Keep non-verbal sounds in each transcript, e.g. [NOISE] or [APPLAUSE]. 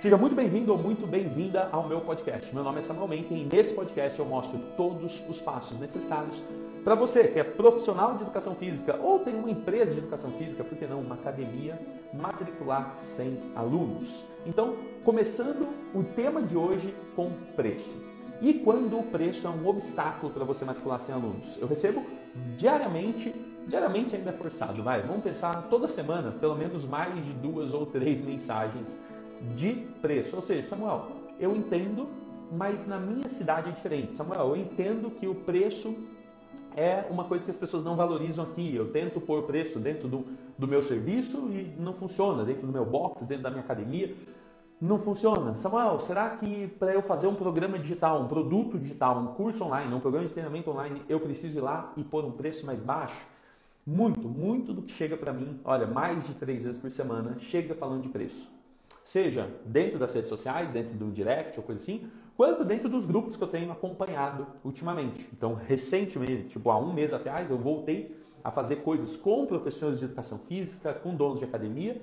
Seja muito bem-vindo ou muito bem-vinda ao meu podcast. Meu nome é Samuel Menten e nesse podcast eu mostro todos os passos necessários para você que é profissional de educação física ou tem uma empresa de educação física, por que não uma academia, matricular sem alunos. Então, começando o tema de hoje com preço. E quando o preço é um obstáculo para você matricular sem alunos? Eu recebo diariamente, diariamente ainda é forçado, vai, vamos pensar toda semana, pelo menos mais de duas ou três mensagens de preço. Ou seja, Samuel, eu entendo, mas na minha cidade é diferente. Samuel, eu entendo que o preço é uma coisa que as pessoas não valorizam aqui. Eu tento pôr preço dentro do, do meu serviço e não funciona, dentro do meu box, dentro da minha academia. Não funciona. Samuel, será que para eu fazer um programa digital, um produto digital, um curso online, um programa de treinamento online, eu preciso ir lá e pôr um preço mais baixo? Muito, muito do que chega para mim, olha, mais de três vezes por semana, chega falando de preço. Seja dentro das redes sociais, dentro do direct ou coisa assim, quanto dentro dos grupos que eu tenho acompanhado ultimamente. Então, recentemente, tipo há um mês atrás, eu voltei a fazer coisas com professores de educação física, com donos de academia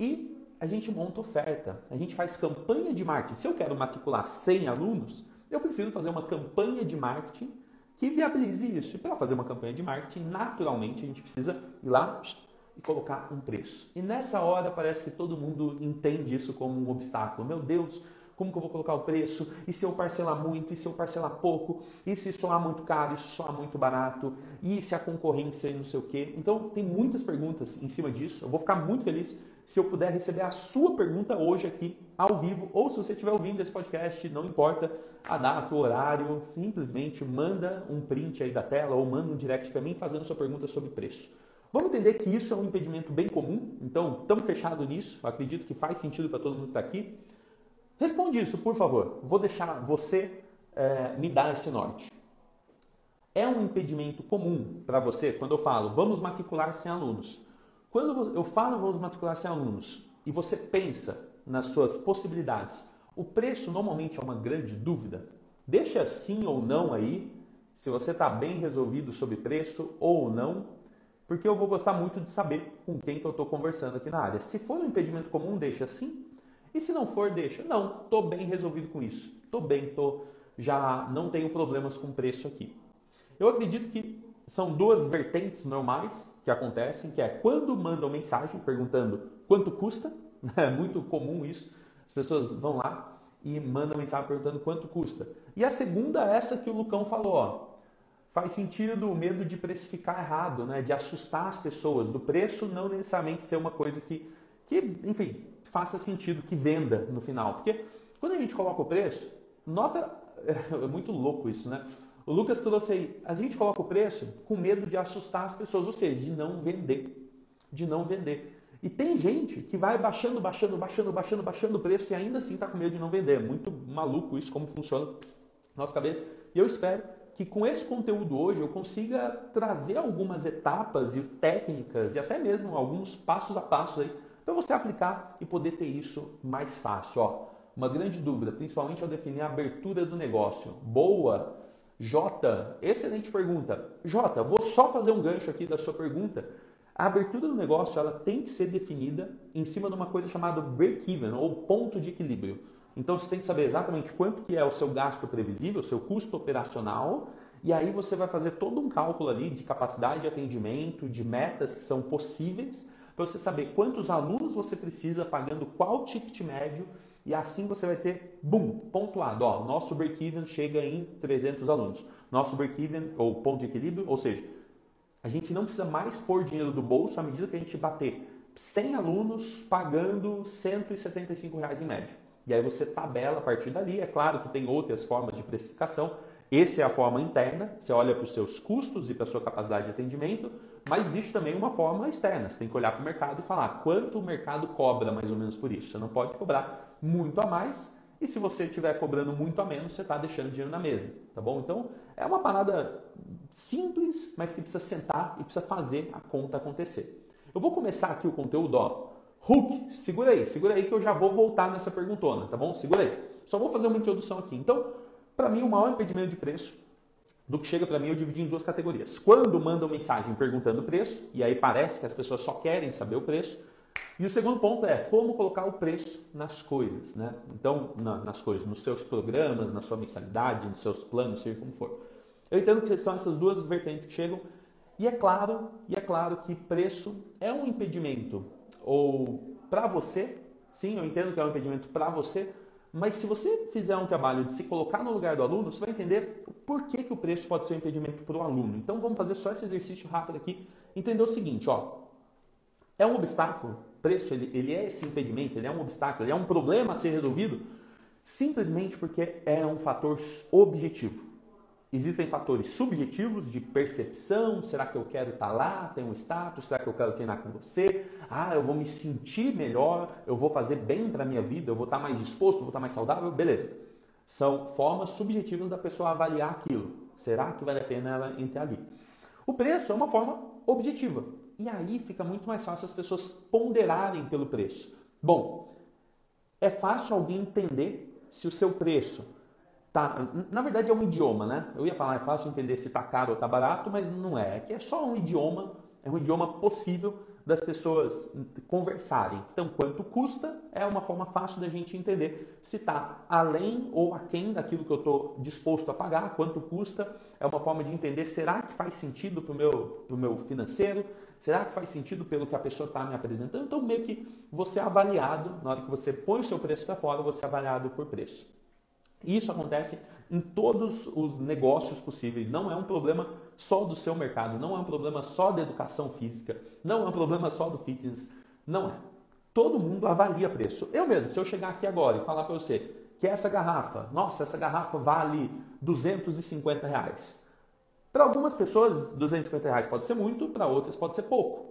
e a gente monta oferta, a gente faz campanha de marketing. Se eu quero matricular 100 alunos, eu preciso fazer uma campanha de marketing que viabilize isso. E para fazer uma campanha de marketing, naturalmente, a gente precisa ir lá e colocar um preço. E nessa hora parece que todo mundo entende isso como um obstáculo. Meu Deus, como que eu vou colocar o preço? E se eu parcelar muito? E se eu parcelar pouco? E se soar muito caro? E se soar muito barato? E se a concorrência não sei o quê? Então, tem muitas perguntas em cima disso. Eu vou ficar muito feliz se eu puder receber a sua pergunta hoje aqui, ao vivo, ou se você estiver ouvindo esse podcast, não importa a data, o horário, simplesmente manda um print aí da tela ou manda um direct para mim fazendo sua pergunta sobre preço. Vamos entender que isso é um impedimento bem comum, então estamos fechados nisso, acredito que faz sentido para todo mundo que está aqui. Responde isso, por favor. Vou deixar você é, me dar esse norte. É um impedimento comum para você quando eu falo vamos matricular sem alunos. Quando eu falo vamos matricular sem alunos e você pensa nas suas possibilidades, o preço normalmente é uma grande dúvida. Deixa sim ou não aí, se você está bem resolvido sobre preço ou não, porque eu vou gostar muito de saber com quem que eu estou conversando aqui na área. Se for um impedimento comum, deixa sim. E se não for, deixa. Não, estou bem resolvido com isso. Estou bem, tô, já não tenho problemas com preço aqui. Eu acredito que são duas vertentes normais que acontecem, que é quando mandam mensagem perguntando quanto custa, [LAUGHS] é muito comum isso, as pessoas vão lá e mandam mensagem perguntando quanto custa. E a segunda é essa que o Lucão falou, ó, faz sentido o medo de precificar errado, né? de assustar as pessoas, do preço não necessariamente ser uma coisa que, que, enfim, faça sentido, que venda no final. Porque quando a gente coloca o preço, nota, [LAUGHS] é muito louco isso, né? O Lucas trouxe aí, a gente coloca o preço com medo de assustar as pessoas, ou seja, de não vender, de não vender. E tem gente que vai baixando, baixando, baixando, baixando, baixando o preço e ainda assim está com medo de não vender. É muito maluco isso, como funciona na nossa cabeça. E eu espero que com esse conteúdo hoje eu consiga trazer algumas etapas e técnicas e até mesmo alguns passos a passo aí para você aplicar e poder ter isso mais fácil. Ó, uma grande dúvida, principalmente ao definir a abertura do negócio. Boa! Jota, excelente pergunta. Jota, vou só fazer um gancho aqui da sua pergunta. A abertura do negócio ela tem que ser definida em cima de uma coisa chamada break-even ou ponto de equilíbrio. Então você tem que saber exatamente quanto que é o seu gasto previsível, o seu custo operacional, e aí você vai fazer todo um cálculo ali de capacidade de atendimento, de metas que são possíveis, para você saber quantos alunos você precisa pagando qual ticket médio, e assim você vai ter, bum, pontuado, ó, nosso break-even chega em 300 alunos. Nosso break-even, ou ponto de equilíbrio, ou seja, a gente não precisa mais pôr dinheiro do bolso à medida que a gente bater 100 alunos pagando 175 reais em média. E aí você tabela a partir dali. É claro que tem outras formas de precificação. Essa é a forma interna, você olha para os seus custos e para a sua capacidade de atendimento, mas existe também uma forma externa. Você tem que olhar para o mercado e falar quanto o mercado cobra mais ou menos por isso. Você não pode cobrar muito a mais, e se você estiver cobrando muito a menos, você está deixando dinheiro na mesa, tá bom? Então é uma parada simples, mas que precisa sentar e precisa fazer a conta acontecer. Eu vou começar aqui o conteúdo, ó, Hulk, segura aí, segura aí que eu já vou voltar nessa perguntona, tá bom? Segura aí. Só vou fazer uma introdução aqui. Então, para mim, o maior impedimento de preço do que chega para mim eu dividi em duas categorias. Quando mandam mensagem perguntando o preço, e aí parece que as pessoas só querem saber o preço, E o segundo ponto é como colocar o preço nas coisas, né? Então, na, nas coisas, nos seus programas, na sua mensalidade, nos seus planos, seja como for. Eu entendo que são essas duas vertentes que chegam. E é claro, e é claro que preço é um impedimento ou para você, sim, eu entendo que é um impedimento para você, mas se você fizer um trabalho de se colocar no lugar do aluno, você vai entender por que, que o preço pode ser um impedimento para o aluno. Então vamos fazer só esse exercício rápido aqui, entender o seguinte, ó, é um obstáculo, preço, ele, ele é esse impedimento, ele é um obstáculo, ele é um problema a ser resolvido, simplesmente porque é um fator objetivo. Existem fatores subjetivos de percepção, será que eu quero estar lá, ter um status, será que eu quero treinar com você? Ah, eu vou me sentir melhor, eu vou fazer bem para a minha vida, eu vou estar mais disposto, vou estar mais saudável, beleza. São formas subjetivas da pessoa avaliar aquilo. Será que vale a pena ela entrar ali? O preço é uma forma objetiva. E aí fica muito mais fácil as pessoas ponderarem pelo preço. Bom, é fácil alguém entender se o seu preço Tá, na verdade é um idioma, né? Eu ia falar, é fácil entender se tá caro ou tá barato, mas não é. É que é só um idioma, é um idioma possível das pessoas conversarem. Então, quanto custa é uma forma fácil da gente entender se está além ou aquém daquilo que eu estou disposto a pagar, quanto custa, é uma forma de entender será que faz sentido para o meu, meu financeiro, será que faz sentido pelo que a pessoa está me apresentando. Então, meio que você é avaliado, na hora que você põe o seu preço para fora, você é avaliado por preço. Isso acontece em todos os negócios possíveis. Não é um problema só do seu mercado, não é um problema só da educação física, não é um problema só do fitness. Não é. Todo mundo avalia preço. Eu mesmo, se eu chegar aqui agora e falar para você que essa garrafa, nossa, essa garrafa vale 250 reais. Para algumas pessoas, 250 reais pode ser muito, para outras pode ser pouco.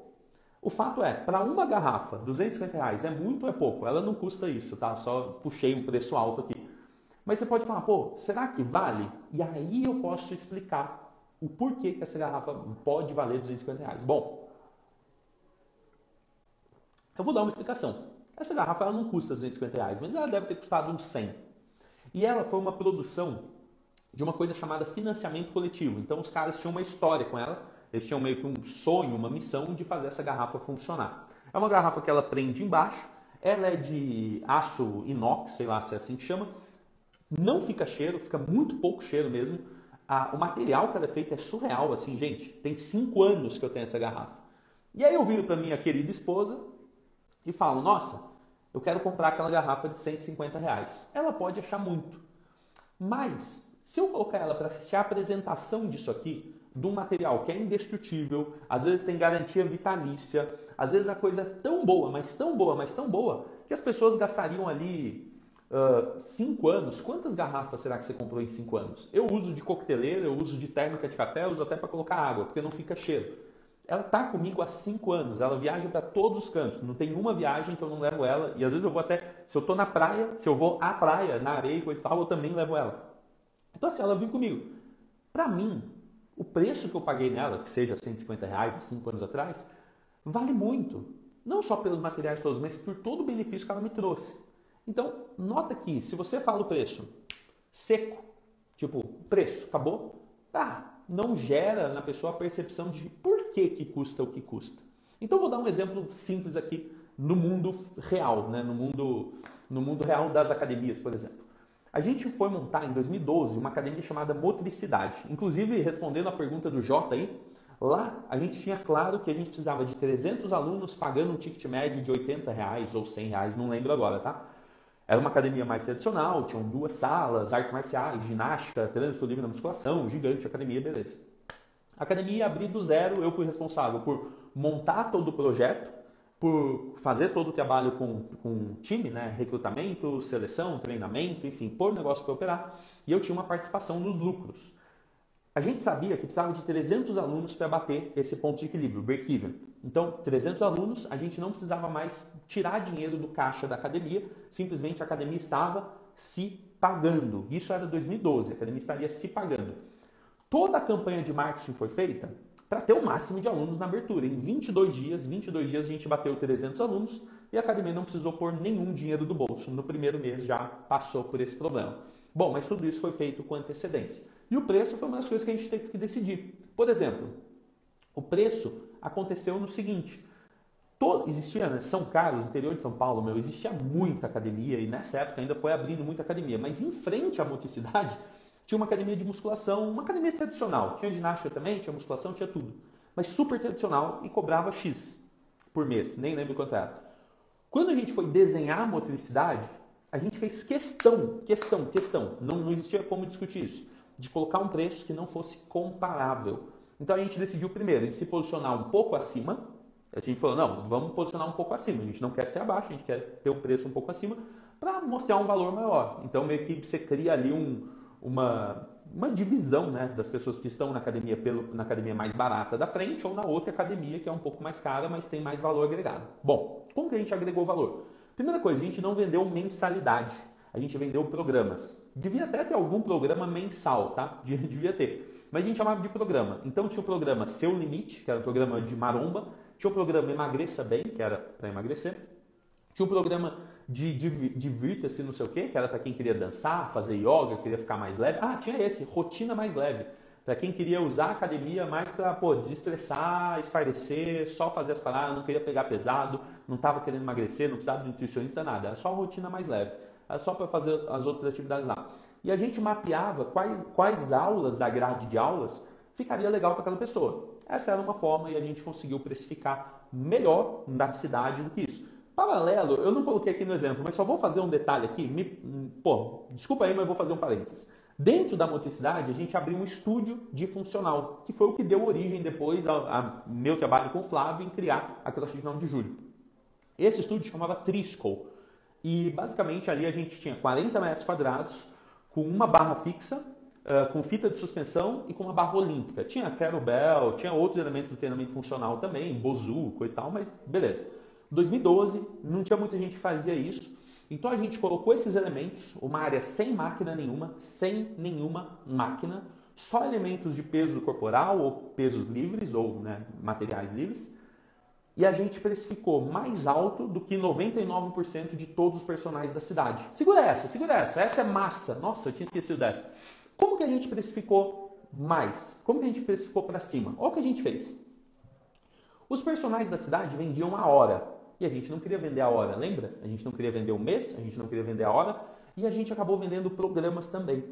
O fato é, para uma garrafa, 250 reais é muito ou é pouco? Ela não custa isso, tá? Só puxei um preço alto aqui. Mas você pode falar, pô, será que vale? E aí eu posso explicar o porquê que essa garrafa pode valer 250 reais. Bom, eu vou dar uma explicação. Essa garrafa ela não custa 250 reais, mas ela deve ter custado uns 100. E ela foi uma produção de uma coisa chamada financiamento coletivo. Então os caras tinham uma história com ela, eles tinham meio que um sonho, uma missão de fazer essa garrafa funcionar. É uma garrafa que ela prende embaixo, ela é de aço inox, sei lá se é assim que chama, não fica cheiro, fica muito pouco cheiro mesmo. Ah, o material que ela é feito é surreal, assim, gente. Tem cinco anos que eu tenho essa garrafa. E aí eu viro para minha querida esposa e falo: Nossa, eu quero comprar aquela garrafa de 150 reais. Ela pode achar muito, mas se eu colocar ela para assistir a apresentação disso aqui, de um material que é indestrutível, às vezes tem garantia vitalícia, às vezes a coisa é tão boa, mas tão boa, mas tão boa, que as pessoas gastariam ali Uh, cinco anos, quantas garrafas será que você comprou em cinco anos? Eu uso de coqueteleira, eu uso de térmica de café, eu uso até para colocar água, porque não fica cheiro. Ela está comigo há cinco anos, ela viaja para todos os cantos, não tem uma viagem que eu não levo ela, e às vezes eu vou até, se eu estou na praia, se eu vou à praia, na areia e coisa e tal, eu também levo ela. Então assim, ela vive comigo. Para mim, o preço que eu paguei nela, que seja 150 reais há cinco anos atrás, vale muito. Não só pelos materiais todos, mas por todo o benefício que ela me trouxe. Então, nota que se você fala o preço seco, tipo, preço, acabou, ah, não gera na pessoa a percepção de por que, que custa o que custa. Então, vou dar um exemplo simples aqui no mundo real, né? no, mundo, no mundo real das academias, por exemplo. A gente foi montar em 2012 uma academia chamada Motricidade. Inclusive, respondendo a pergunta do Jota aí, lá a gente tinha claro que a gente precisava de 300 alunos pagando um ticket médio de 80 reais ou 100 reais, não lembro agora, tá? Era uma academia mais tradicional, tinham duas salas, artes marciais, ginástica, trânsito livre na musculação, gigante, academia, beleza. A academia abri do zero, eu fui responsável por montar todo o projeto, por fazer todo o trabalho com, com time, né? recrutamento, seleção, treinamento, enfim, pôr o negócio para operar, e eu tinha uma participação nos lucros. A gente sabia que precisava de 300 alunos para bater esse ponto de equilíbrio, break-even. Então, 300 alunos, a gente não precisava mais tirar dinheiro do caixa da academia, simplesmente a academia estava se pagando. Isso era 2012, a academia estaria se pagando. Toda a campanha de marketing foi feita para ter o máximo de alunos na abertura. Em 22 dias, 22 dias a gente bateu 300 alunos e a academia não precisou pôr nenhum dinheiro do bolso. No primeiro mês já passou por esse problema. Bom, mas tudo isso foi feito com antecedência. E o preço foi uma das coisas que a gente teve que decidir. Por exemplo, o preço aconteceu no seguinte: Todo, existia, né? São Carlos, interior de São Paulo, meu, existia muita academia e nessa época ainda foi abrindo muita academia. Mas em frente à moticidade tinha uma academia de musculação, uma academia tradicional. Tinha ginástica também, tinha musculação, tinha tudo. Mas super tradicional e cobrava X por mês, nem lembro quanto era. Quando a gente foi desenhar a motricidade, a gente fez questão, questão, questão, não, não existia como discutir isso, de colocar um preço que não fosse comparável. Então a gente decidiu primeiro de se posicionar um pouco acima. A gente falou, não, vamos posicionar um pouco acima. A gente não quer ser abaixo, a gente quer ter um preço um pouco acima para mostrar um valor maior. Então meio que você cria ali um, uma, uma divisão né, das pessoas que estão na academia, pelo, na academia mais barata da frente ou na outra academia que é um pouco mais cara, mas tem mais valor agregado. Bom, como que a gente agregou valor? Primeira coisa, a gente não vendeu mensalidade, a gente vendeu programas. Devia até ter algum programa mensal, tá? Devia ter. Mas a gente chamava de programa. Então tinha o programa Seu Limite, que era um programa de maromba, tinha o programa Emagreça Bem, que era para emagrecer, tinha o programa de, de divirta-se, não sei o quê, que era para quem queria dançar, fazer yoga, queria ficar mais leve. Ah, tinha esse, rotina mais leve. Para quem queria usar a academia mais para desestressar, espairecer, só fazer as paradas, não queria pegar pesado, não estava querendo emagrecer, não precisava de nutricionista, nada. Era só rotina mais leve. Era só para fazer as outras atividades lá. E a gente mapeava quais, quais aulas da grade de aulas ficaria legal para cada pessoa. Essa era uma forma e a gente conseguiu precificar melhor na cidade do que isso. Paralelo, eu não coloquei aqui no exemplo, mas só vou fazer um detalhe aqui. Me, pô, desculpa aí, mas vou fazer um parênteses. Dentro da motricidade, a gente abriu um estúdio de funcional, que foi o que deu origem depois ao, ao meu trabalho com o Flávio em criar a CrossFit 9 de julho. Esse estúdio chamava Trisco. E basicamente ali a gente tinha 40 metros quadrados, com uma barra fixa, uh, com fita de suspensão e com uma barra olímpica. Tinha kettlebell, tinha outros elementos do treinamento funcional também, bozu, coisa e tal, mas beleza. 2012, não tinha muita gente que fazia isso. Então a gente colocou esses elementos, uma área sem máquina nenhuma, sem nenhuma máquina, só elementos de peso corporal ou pesos livres ou né, materiais livres. E a gente precificou mais alto do que 99% de todos os personagens da cidade. Segura essa, segura essa, essa é massa. Nossa, eu tinha esquecido dessa. Como que a gente precificou mais? Como que a gente precificou para cima? Olha o que a gente fez. Os personagens da cidade vendiam a hora. E a gente não queria vender a hora, lembra? A gente não queria vender o mês, a gente não queria vender a hora. E a gente acabou vendendo programas também.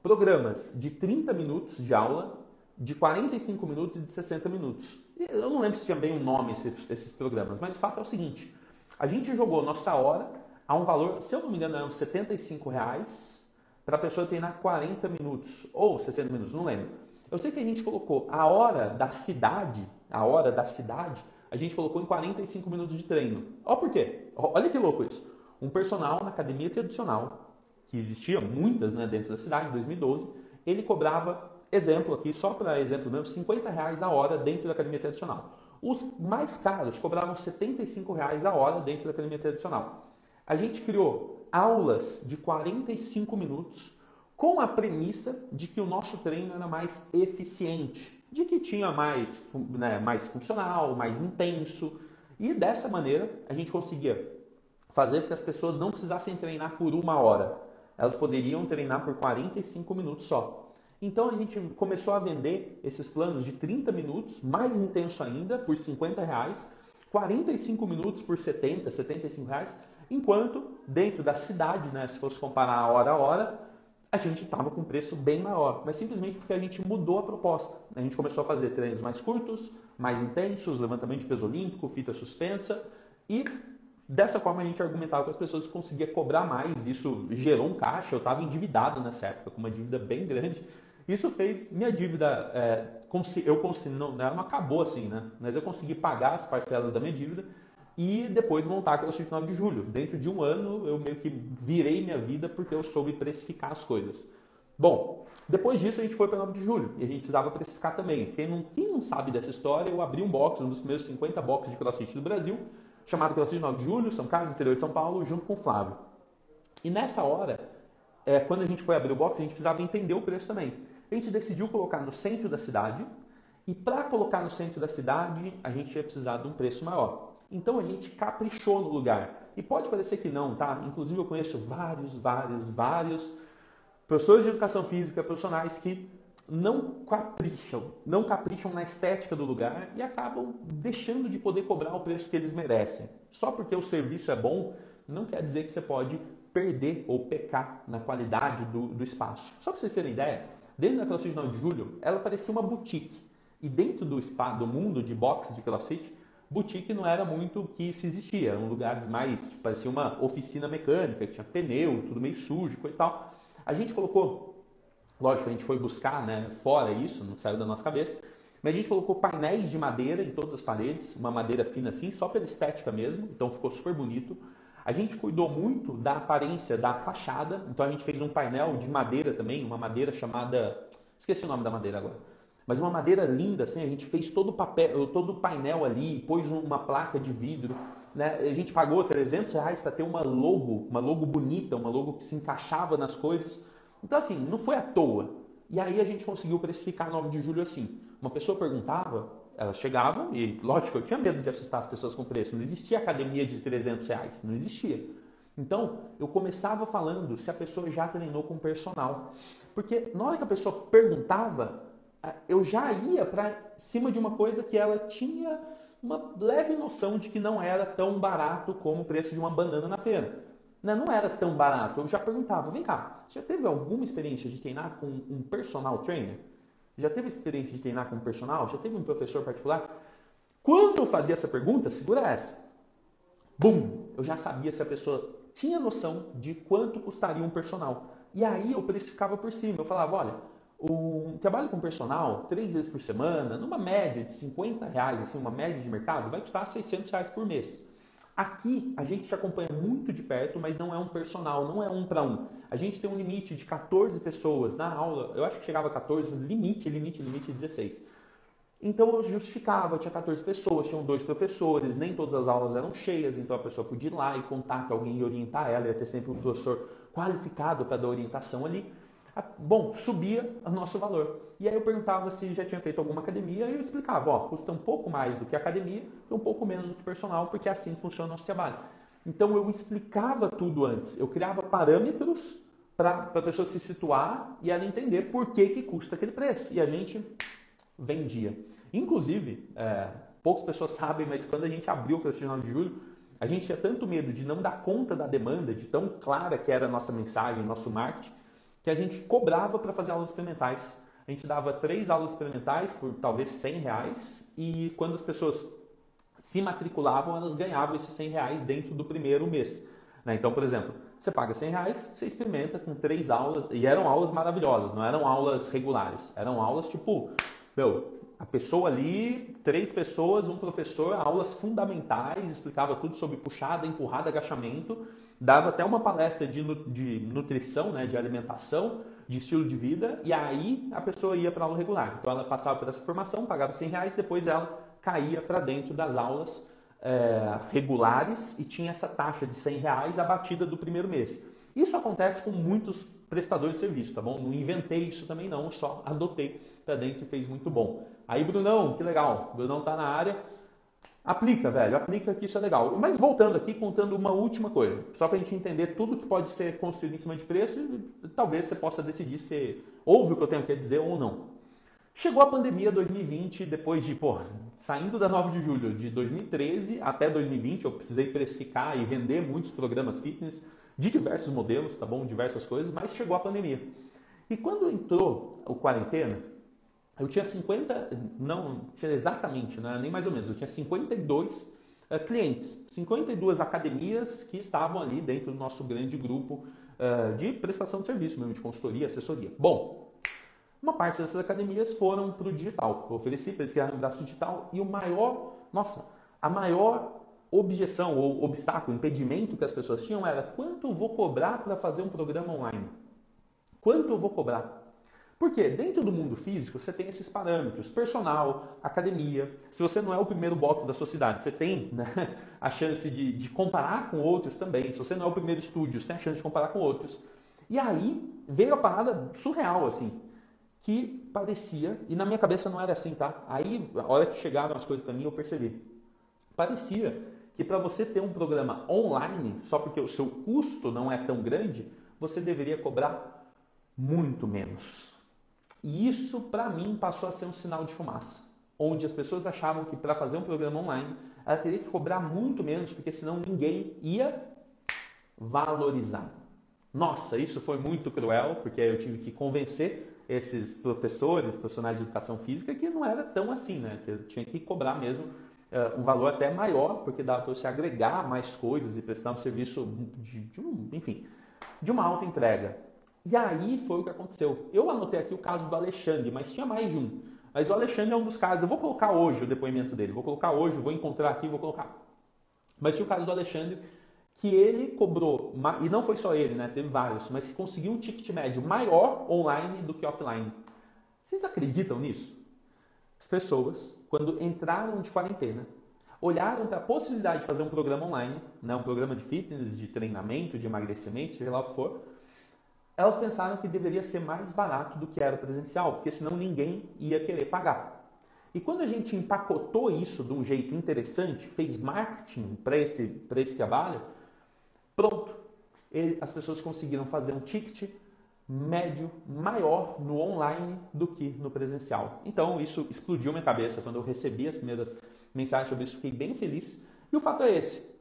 Programas de 30 minutos de aula, de 45 minutos e de 60 minutos. Eu não lembro se tinha bem um nome esses, esses programas, mas o fato é o seguinte: a gente jogou nossa hora a um valor, se eu não me engano, eram 75 reais para a pessoa treinar 40 minutos ou 60 minutos, não lembro. Eu sei que a gente colocou a hora da cidade, a hora da cidade, a gente colocou em 45 minutos de treino. Olha por quê? Olha que louco isso. Um personal na academia tradicional, que existia muitas né, dentro da cidade, em 2012, ele cobrava, exemplo aqui, só para exemplo mesmo, 50 reais a hora dentro da academia tradicional. Os mais caros cobravam 75 reais a hora dentro da academia tradicional. A gente criou aulas de 45 minutos com a premissa de que o nosso treino era mais eficiente de que tinha mais, né, mais funcional, mais intenso. E dessa maneira a gente conseguia fazer com que as pessoas não precisassem treinar por uma hora. Elas poderiam treinar por 45 minutos só. Então a gente começou a vender esses planos de 30 minutos, mais intenso ainda, por 50 reais, 45 minutos por 70, 75 reais, enquanto dentro da cidade, né, se fosse comparar a hora a hora, a gente estava com um preço bem maior, mas simplesmente porque a gente mudou a proposta. A gente começou a fazer treinos mais curtos, mais intensos, levantamento de peso olímpico, fita suspensa e dessa forma a gente argumentava com as pessoas que conseguia cobrar mais. Isso gerou um caixa. Eu estava endividado nessa época, com uma dívida bem grande. Isso fez minha dívida, é, eu consegui, não, ela não acabou assim, né? Mas eu consegui pagar as parcelas da minha dívida e depois montar aquela 9 de julho. Dentro de um ano eu meio que virei minha vida porque eu soube precificar as coisas. Bom, depois disso a gente foi para 9 de julho e a gente precisava precificar também. Quem não, quem não sabe dessa história, eu abri um box, um dos primeiros 50 boxes de CrossFit do Brasil, chamado CrossFit 9 de julho, São Carlos, interior de São Paulo, junto com o Flávio. E nessa hora, é, quando a gente foi abrir o box, a gente precisava entender o preço também. A gente decidiu colocar no centro da cidade e para colocar no centro da cidade, a gente ia precisar de um preço maior. Então a gente caprichou no lugar. E pode parecer que não, tá? Inclusive eu conheço vários, vários, vários professores de educação física, profissionais que não capricham, não capricham na estética do lugar e acabam deixando de poder cobrar o preço que eles merecem. Só porque o serviço é bom, não quer dizer que você pode perder ou pecar na qualidade do, do espaço. Só para vocês terem ideia, dentro da CrossFit 9 de Julho, ela parecia uma boutique. E dentro do spa, do mundo de boxe de CrossFit, boutique não era muito que se existia. Eram lugares mais, parecia uma oficina mecânica, que tinha pneu, tudo meio sujo, coisa e tal. A gente colocou, lógico, a gente foi buscar né, fora isso, não saiu da nossa cabeça, mas a gente colocou painéis de madeira em todas as paredes, uma madeira fina assim, só pela estética mesmo, então ficou super bonito. A gente cuidou muito da aparência da fachada, então a gente fez um painel de madeira também, uma madeira chamada. Esqueci o nome da madeira agora. Mas uma madeira linda, assim, a gente fez todo o papel, todo o painel ali, pôs uma placa de vidro. Né? A gente pagou 300 reais para ter uma logo, uma logo bonita, uma logo que se encaixava nas coisas. Então, assim, não foi à toa. E aí a gente conseguiu precificar 9 de julho assim. Uma pessoa perguntava, elas chegavam e, lógico, eu tinha medo de assustar as pessoas com preço. Não existia academia de 300 reais, não existia. Então, eu começava falando se a pessoa já treinou com personal. Porque na hora que a pessoa perguntava, eu já ia para cima de uma coisa que ela tinha uma leve noção de que não era tão barato como o preço de uma banana na feira. Né, não era tão barato. Eu já perguntava, vem cá, você já teve alguma experiência de treinar com um personal trainer? Já teve experiência de treinar com um personal? Já teve um professor particular? Quando eu fazia essa pergunta, segura essa. Bum! Eu já sabia se a pessoa tinha noção de quanto custaria um personal. E aí eu precificava por cima. Eu falava, olha, um trabalho com personal, três vezes por semana, numa média de 50 reais, assim, uma média de mercado, vai custar 600 reais por mês. Aqui a gente te acompanha muito de perto, mas não é um personal, não é um para um. A gente tem um limite de 14 pessoas na aula, eu acho que chegava a 14, limite, limite, limite 16. Então eu justificava, tinha 14 pessoas, tinham dois professores, nem todas as aulas eram cheias, então a pessoa podia ir lá e contar que alguém ia orientar ela, ia ter sempre um professor qualificado para dar orientação ali. Bom, subia o nosso valor. E aí eu perguntava se já tinha feito alguma academia e eu explicava, ó, custa um pouco mais do que academia e um pouco menos do que personal, porque é assim funciona o nosso trabalho. Então eu explicava tudo antes, eu criava parâmetros para a pessoa se situar e ela entender por que, que custa aquele preço. E a gente vendia. Inclusive, é, poucas pessoas [LAUGHS] sabem, mas quando a gente abriu o final de julho, a gente tinha tanto medo de não dar conta da demanda, de tão clara que era a nossa mensagem, nosso marketing, que a gente cobrava para fazer aulas experimentais. A gente dava três aulas experimentais por talvez 100 reais e quando as pessoas se matriculavam, elas ganhavam esses 100 reais dentro do primeiro mês. Né? Então, por exemplo, você paga 100 reais, você experimenta com três aulas, e eram aulas maravilhosas, não eram aulas regulares, eram aulas tipo, meu, a pessoa ali, três pessoas, um professor, aulas fundamentais, explicava tudo sobre puxada, empurrada, agachamento, dava até uma palestra de, de nutrição, né, de alimentação, de estilo de vida, e aí a pessoa ia para aula regular. Então ela passava por essa formação, pagava 100 reais, depois ela caía para dentro das aulas é, regulares e tinha essa taxa de 100 reais abatida do primeiro mês. Isso acontece com muitos prestadores de serviço, tá bom? Não inventei isso também não, só adotei para dentro e fez muito bom. Aí, Brunão, que legal, Brunão tá na área, Aplica, velho, aplica que isso é legal. Mas voltando aqui, contando uma última coisa, só para a gente entender tudo que pode ser construído em cima de preço e talvez você possa decidir se ouve o que eu tenho que dizer ou não. Chegou a pandemia 2020, depois de, pô, saindo da 9 de julho de 2013 até 2020, eu precisei precificar e vender muitos programas fitness de diversos modelos, tá bom? Diversas coisas, mas chegou a pandemia. E quando entrou o quarentena, eu tinha 50, não tinha exatamente, não nem mais ou menos, eu tinha 52 uh, eh, clientes, 52 academias que estavam ali dentro do nosso grande grupo uh, de prestação de serviço, mesmo de consultoria, assessoria. Bom, uma parte dessas academias foram para o digital. Eu ofereci para eles criarem um braço digital e o maior, nossa, a maior objeção ou obstáculo, impedimento que as pessoas tinham era quanto eu vou cobrar para fazer um programa online? Quanto eu vou cobrar? Porque dentro do mundo físico você tem esses parâmetros, personal, academia. Se você não é o primeiro box da sua cidade, você tem né, a chance de, de, comparar com outros também. Se você não é o primeiro estúdio, você tem a chance de comparar com outros. E aí veio a parada surreal, assim, que parecia, e na minha cabeça não era assim, tá? Aí, a hora que chegaram as coisas para mim, eu percebi. Parecia que para você ter um programa online, só porque o seu custo não é tão grande, você deveria cobrar muito menos E isso, para mim, passou a ser um sinal de fumaça, onde as pessoas achavam que para fazer um programa online, ela teria que cobrar muito menos, porque senão ninguém ia valorizar. Nossa, isso foi muito cruel, porque eu tive que convencer esses professores, profissionais de educação física, que não era tão assim, né? Que eu tinha que cobrar mesmo uh, um valor até maior, porque dava para você agregar mais coisas e prestar um serviço de, de um, enfim, de uma alta entrega. E aí foi o que aconteceu. Eu anotei aqui o caso do Alexandre, mas tinha mais de um. Mas o Alexandre é um dos casos. Eu vou colocar hoje o depoimento dele. Vou colocar hoje, vou encontrar aqui, vou colocar. Mas tinha o caso do Alexandre que ele cobrou, e não foi só ele, né? Teve vários, mas que conseguiu um ticket médio maior online do que offline. Vocês acreditam nisso? As pessoas, quando entraram de quarentena, olharam para a possibilidade de fazer um programa online, né? um programa de fitness, de treinamento, de emagrecimento, seja lá o que for, elas pensaram que deveria ser mais barato do que era presencial, porque senão ninguém ia querer pagar. E quando a gente empacotou isso de um jeito interessante, fez marketing para esse, esse trabalho, pronto, ele, as pessoas conseguiram fazer um ticket médio maior no online do que no presencial. Então isso explodiu minha cabeça quando eu recebi as primeiras mensagens sobre isso, fiquei bem feliz. E o fato é esse: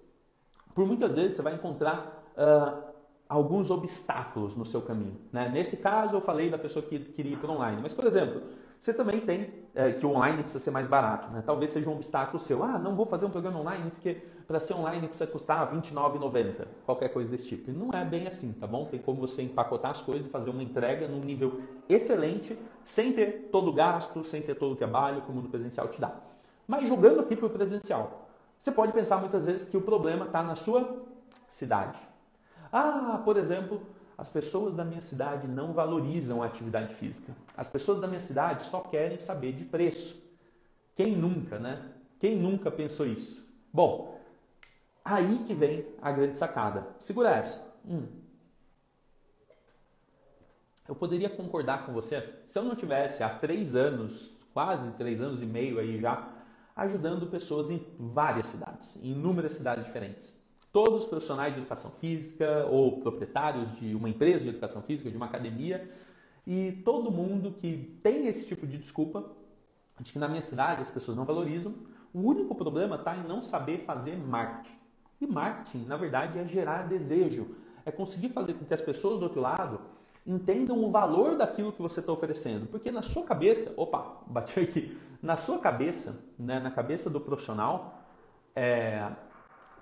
por muitas vezes você vai encontrar uh, alguns obstáculos no seu caminho. Né? Nesse caso, eu falei da pessoa que queria ir para online. Mas, por exemplo, você também tem é, que o online precisa ser mais barato. Né? Talvez seja um obstáculo seu. Ah, não vou fazer um programa online porque para ser online precisa custar R$ 29,90. Qualquer coisa desse tipo. E não é bem assim, tá bom? Tem como você empacotar as coisas e fazer uma entrega num nível excelente, sem ter todo o gasto, sem ter todo o trabalho que o mundo presencial te dá. Mas jogando aqui para o presencial, você pode pensar muitas vezes que o problema está na sua cidade ah, por exemplo, as pessoas da minha cidade não valorizam a atividade física. As pessoas da minha cidade só querem saber de preço. Quem nunca, né? Quem nunca pensou isso? Bom, aí que vem a grande sacada. Segura essa. Hum. Eu poderia concordar com você se eu não tivesse há três anos, quase três anos e meio aí já, ajudando pessoas em várias cidades, em inúmeras cidades diferentes todos os profissionais de educação física ou proprietários de uma empresa de educação física, de uma academia, e todo mundo que tem esse tipo de desculpa, de que na minha cidade as pessoas não valorizam, o único problema está em não saber fazer marketing. E marketing, na verdade, é gerar desejo, é conseguir fazer com que as pessoas do outro lado entendam o valor daquilo que você está oferecendo. Porque na sua cabeça, opa, bati aqui, na sua cabeça, né, na cabeça do profissional, é,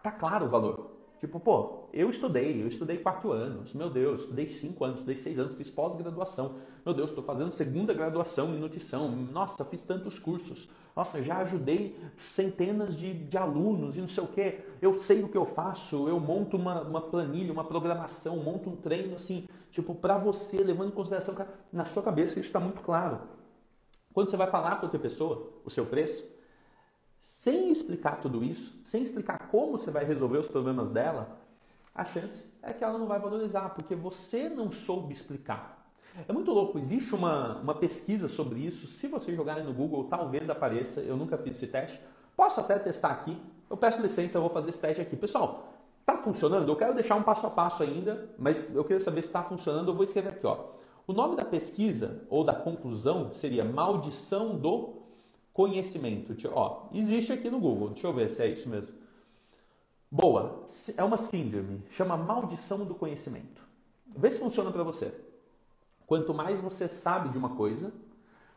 tá claro o valor. Tipo, pô, eu estudei, eu estudei quatro anos, meu Deus, estudei cinco anos, estudei seis anos, fiz pós-graduação, meu Deus, estou fazendo segunda graduação em nutrição, nossa, fiz tantos cursos, nossa, já ajudei centenas de, de alunos e não sei o que, eu sei o que eu faço, eu monto uma, uma planilha, uma programação, monto um treino assim, tipo, para você, levando em consideração, na sua cabeça isso está muito claro. Quando você vai falar com outra pessoa o seu preço, sem explicar tudo isso, sem explicar como você vai resolver os problemas dela, a chance é que ela não vai valorizar, porque você não soube explicar. É muito louco, existe uma, uma pesquisa sobre isso. Se você jogar no Google, talvez apareça. Eu nunca fiz esse teste. Posso até testar aqui. Eu peço licença, eu vou fazer esse teste aqui. Pessoal, está funcionando? Eu quero deixar um passo a passo ainda, mas eu queria saber se está funcionando. Eu vou escrever aqui. Ó. O nome da pesquisa ou da conclusão seria Maldição do Conhecimento. Ó, existe aqui no Google. Deixa eu ver se é isso mesmo. Boa. É uma síndrome. Chama maldição do conhecimento. Vê se funciona para você. Quanto mais você sabe de uma coisa,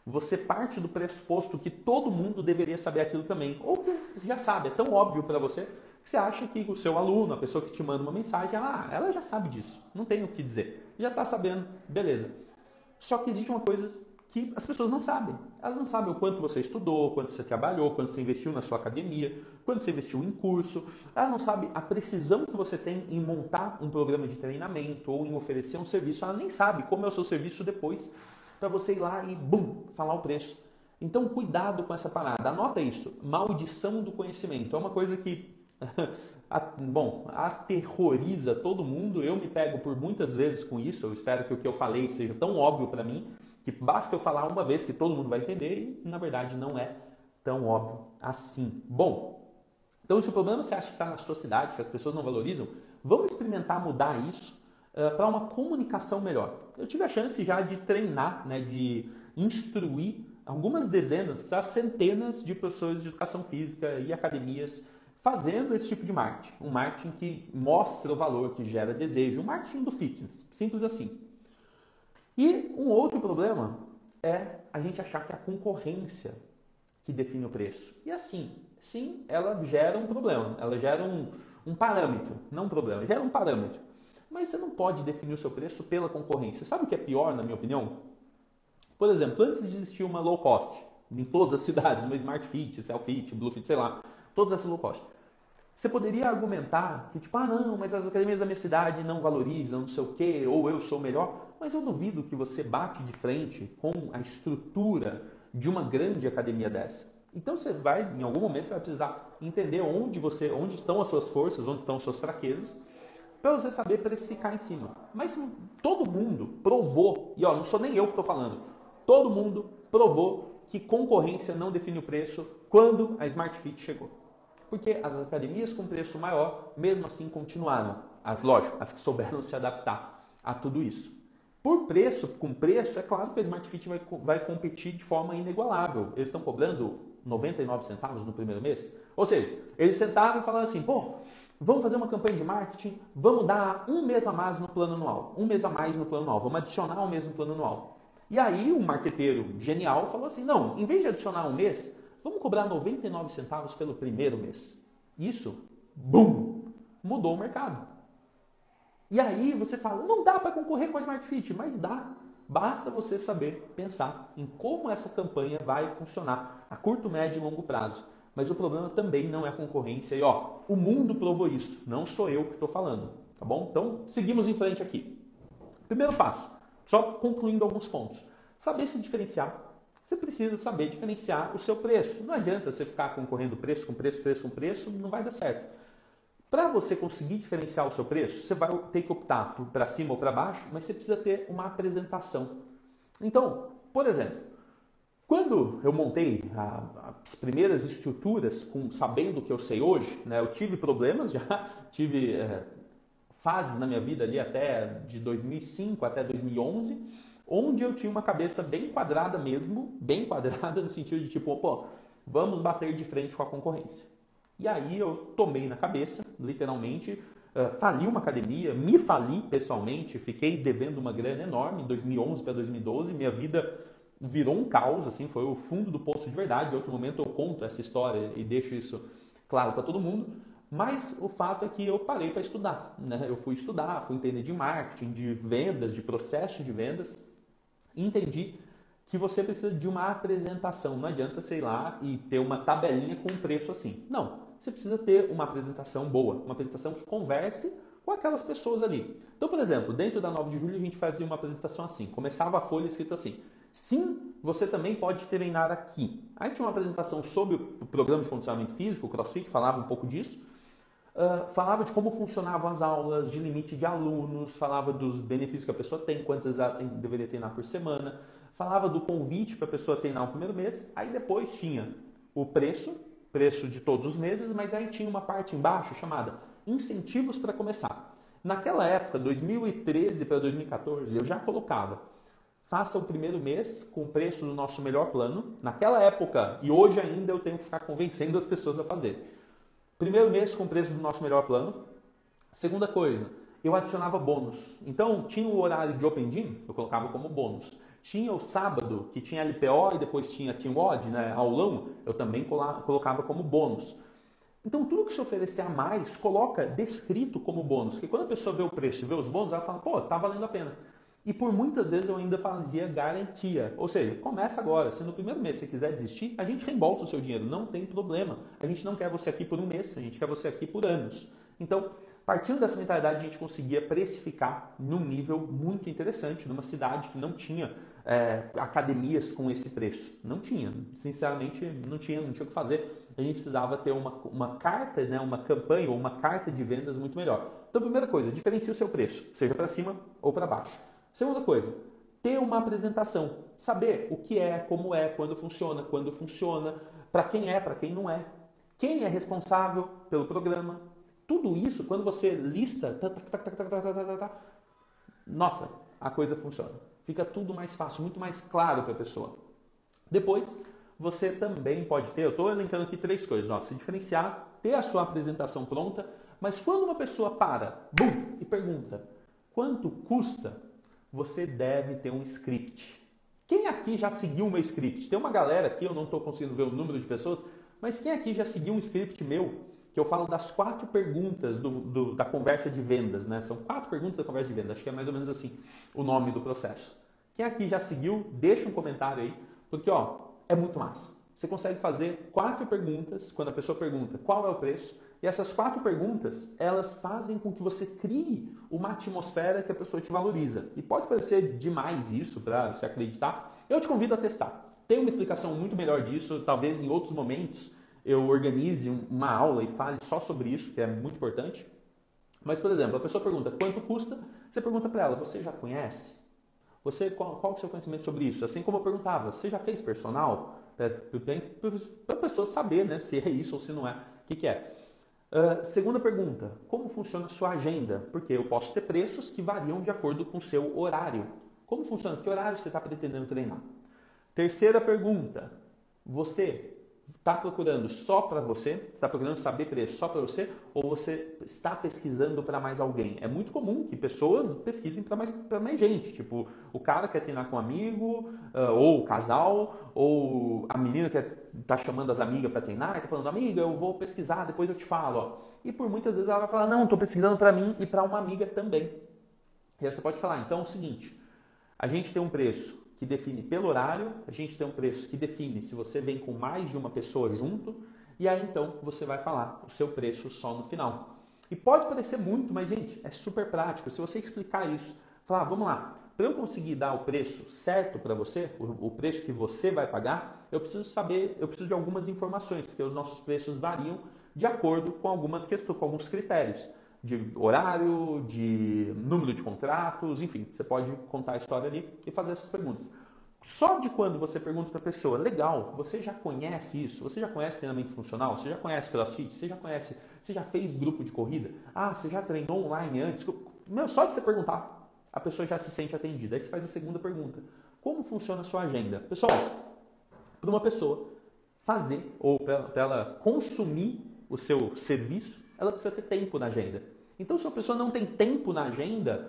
você parte do pressuposto que todo mundo deveria saber aquilo também. Ou que já sabe, é tão óbvio para você que você acha que o seu aluno, a pessoa que te manda uma mensagem, ela, ela já sabe disso. Não tem o que dizer. Já está sabendo, beleza. Só que existe uma coisa que as pessoas não sabem. Elas não sabem o quanto você estudou, quanto você trabalhou, quanto você investiu na sua academia, quanto você investiu em curso. Elas não sabem a precisão que você tem em montar um programa de treinamento ou em oferecer um serviço. Ela nem sabe como é o seu serviço depois para você ir lá e, bum, falar o preço. Então, cuidado com essa parada. Anota isso. Maldição do conhecimento. É uma coisa que, [LAUGHS] bom, aterroriza todo mundo. Eu me pego por muitas vezes com isso. Eu espero que o que eu falei seja tão óbvio para mim que basta eu falar uma vez que todo mundo vai entender e na verdade não é tão óbvio assim. Bom, então se o problema você acha que está na sua cidade, que as pessoas não valorizam, vamos experimentar mudar isso uh, para uma comunicação melhor. Eu tive a chance já de treinar, né, de instruir algumas dezenas, centenas de professores de educação física e academias fazendo esse tipo de marketing. Um marketing que mostra o valor, que gera desejo. Um marketing do fitness. Simples assim. E um outro problema é a gente achar que é a concorrência que define o preço. E assim, sim, ela gera um problema. Ela gera um, um parâmetro. Não um problema, gera um parâmetro. Mas você não pode definir o seu preço pela concorrência. Sabe o que é pior, na minha opinião? Por exemplo, antes de existir uma low cost, em todas as [LAUGHS] cidades, uma Smart Fit, Selfit, Blue Fit, sei lá, todas essas low cost. Você poderia argumentar que, tipo, ah, não, mas as academias da minha cidade não valorizam, não sei o quê, ou eu sou melhor. Mas eu duvido que você bate de frente com a estrutura de uma grande academia dessa. Então você vai, em algum momento, você vai precisar entender onde você, onde estão as suas forças, onde estão as suas fraquezas, para você saber precificar em cima. Mas todo mundo provou, e ó, não sou nem eu que estou falando, todo mundo provou que concorrência não define o preço quando a Smart Fit chegou porque as academias com preço maior, mesmo assim, continuaram. As, lógico, as que souberam se adaptar a tudo isso. Por preço, com preço, é claro que a Smart Fit vai, vai competir de forma inigualável. Eles estão cobrando 99 centavos no primeiro mês. Ou seja, eles sentaram e falaram assim, pô, vamos fazer uma campanha de marketing, vamos dar um mês a mais no plano anual, um mês a mais no plano anual, vamos adicionar um mês no plano anual. E aí o marqueteiro genial falou assim, não, em vez de adicionar um mês, Vamos cobrar 99 centavos pelo primeiro mês. Isso, bum, mudou o mercado. E aí você fala, não dá para concorrer com a Smart Fit, mas dá. Basta você saber pensar em como essa campanha vai funcionar a curto, médio e longo prazo. Mas o problema também não é a concorrência. E ó, o mundo provou isso, não sou eu que estou falando, tá bom? Então, seguimos em frente aqui. Primeiro passo, só concluindo alguns pontos. Saber se diferenciar você precisa saber diferenciar o seu preço. Não adianta você ficar concorrendo preço com preço, preço com preço, não vai dar certo. Para você conseguir diferenciar o seu preço, você vai ter que optar para cima ou para baixo, mas você precisa ter uma apresentação. Então, por exemplo, quando eu montei a, as primeiras estruturas, com, sabendo o que eu sei hoje, né, eu tive problemas já, [LAUGHS] tive é, fases na minha vida ali até de 2005 até 2011 onde eu tinha uma cabeça bem quadrada mesmo, bem [LAUGHS] quadrada no sentido de tipo, pô, vamos bater de frente com a concorrência. E aí eu tomei na cabeça, literalmente, uh, fali uma academia, me fali pessoalmente, fiquei devendo uma grana enorme em 2011 para 2012, minha vida virou um caos, assim, foi o fundo do poço de verdade. Em outro momento eu conto essa história e deixo isso claro para todo mundo. Mas o fato é que eu parei para estudar. Né? Eu fui estudar, fui entender de marketing, de vendas, de processo de vendas entendi que você precisa de uma apresentação. Não adianta, sei lá, e ter uma tabelinha com preço assim. Não. Você precisa ter uma apresentação boa, uma apresentação que converse com aquelas pessoas ali. Então, por exemplo, dentro da 9 de julho a gente fazia uma apresentação assim. Começava a folha escrito assim. Sim, você também pode treinar aqui. Aí tinha uma apresentação sobre o programa de condicionamento físico, o CrossFit, falava um pouco disso. Uh, falava de como funcionavam as aulas, de limite de alunos, falava dos benefícios que a pessoa tem, quantas ela tem, deveria treinar por semana, falava do convite para a pessoa treinar o primeiro mês, aí depois tinha o preço, preço de todos os meses, mas aí tinha uma parte embaixo chamada incentivos para começar. Naquela época, 2013 para 2014, eu já colocava faça o primeiro mês com o preço do nosso melhor plano. Naquela época, e hoje ainda eu tenho que ficar convencendo as pessoas a fazer. Primeiro mês com preço do nosso melhor plano. Segunda coisa, eu adicionava bônus. Então, tinha o horário de Open Gym, eu colocava como bônus. Tinha o sábado, que tinha LPO e depois tinha Team WOD, né, aulão, eu também colocava como bônus. Então, tudo que se oferecer a mais, coloca descrito como bônus. Porque quando a pessoa vê o preço e vê os bônus, ela fala, pô, tá valendo a pena. E por muitas vezes eu ainda fazia garantia. Ou seja, começa agora. Se no primeiro mês você quiser desistir, a gente reembolsa o seu dinheiro. Não tem problema. A gente não quer você aqui por um mês, a gente quer você aqui por anos. Então, partindo dessa mentalidade, a gente conseguia precificar num nível muito interessante, numa cidade que não tinha é, academias com esse preço. Não tinha. Sinceramente, não tinha, não tinha o que fazer. A gente precisava ter uma, uma carta, né, uma campanha ou uma carta de vendas muito melhor. Então, primeira coisa, diferencie o seu preço, seja para cima ou para baixo. Segunda coisa, ter uma apresentação, saber o que é, como é, quando funciona, quando funciona, para quem é, para quem não é, quem é responsável pelo programa. Tudo isso, quando você lista, tá, tá, tá, nossa, a coisa funciona. Fica tudo mais fácil, muito mais claro para a pessoa. Depois, você também pode ter, eu estou elencando aqui três coisas, ó, se diferenciar, ter a sua apresentação pronta, mas quando uma pessoa para, bum, e pergunta quanto custa, você deve ter um script. Quem aqui já seguiu o meu script? Tem uma galera aqui, eu não estou conseguindo ver o número de pessoas, mas quem aqui já seguiu um script meu que eu falo das quatro perguntas do, do, da conversa de vendas, né? São quatro perguntas da conversa de vendas, acho que é mais ou menos assim o nome do processo. Quem aqui já seguiu, deixa um comentário aí, porque ó, é muito massa. Você consegue fazer quatro perguntas quando a pessoa pergunta qual é o preço, e essas quatro perguntas, elas fazem com que você crie uma atmosfera que a pessoa te valoriza. E pode parecer demais isso para você acreditar. Eu te convido a testar. Tem uma explicação muito melhor disso, talvez em outros momentos eu organize uma aula e fale só sobre isso, que é muito importante. Mas, por exemplo, a pessoa pergunta quanto custa, você pergunta para ela, você já conhece? Você, qual, qual é o seu conhecimento sobre isso? Assim como eu perguntava, você já fez personal? Para a pessoa saber né, se é isso ou se não é. O que, que é? Uh, segunda pergunta, como funciona a sua agenda? Porque eu posso ter preços que variam de acordo com o seu horário. Como funciona? Que horário você está pretendendo treinar? Terceira pergunta, você está procurando só para você, está procurando saber preço só para você, ou você está pesquisando para mais alguém? É muito comum que pessoas pesquisem para mais, mais gente. Tipo, o cara quer treinar com um amigo, uh, ou o casal, ou a menina que está chamando as amigas para treinar, está falando, amiga, eu vou pesquisar, depois eu te falo. Ó. E por muitas vezes ela vai falar, não, estou pesquisando para mim e para uma amiga também. E aí você pode falar, então é o seguinte, a gente tem um preço que define pelo horário, a gente tem um preço que define se você vem com mais de uma pessoa junto, e aí então você vai falar o seu preço só no final. E pode parecer muito, mas gente, é super prático. Se você explicar isso, falar, ah, vamos lá, para eu conseguir dar o preço certo para você, o, o, preço que você vai pagar, eu preciso saber, eu preciso de algumas informações, porque os nossos preços variam de acordo com algumas questões, com alguns critérios de horário, de número de contratos, enfim, você pode contar a história ali e fazer essas perguntas. Só de quando você pergunta para a pessoa, legal, você já conhece isso? Você já conhece treinamento funcional? Você já conhece CrossFit? Você já conhece? Você já fez grupo de corrida? Ah, você já treinou online antes? Meu, só de você perguntar, a pessoa já se sente atendida. Aí você faz a segunda pergunta: como funciona a sua agenda? Pessoal, para uma pessoa fazer ou para ela consumir o seu serviço, ela precisa ter tempo na agenda. Então, se a pessoa não tem tempo na agenda,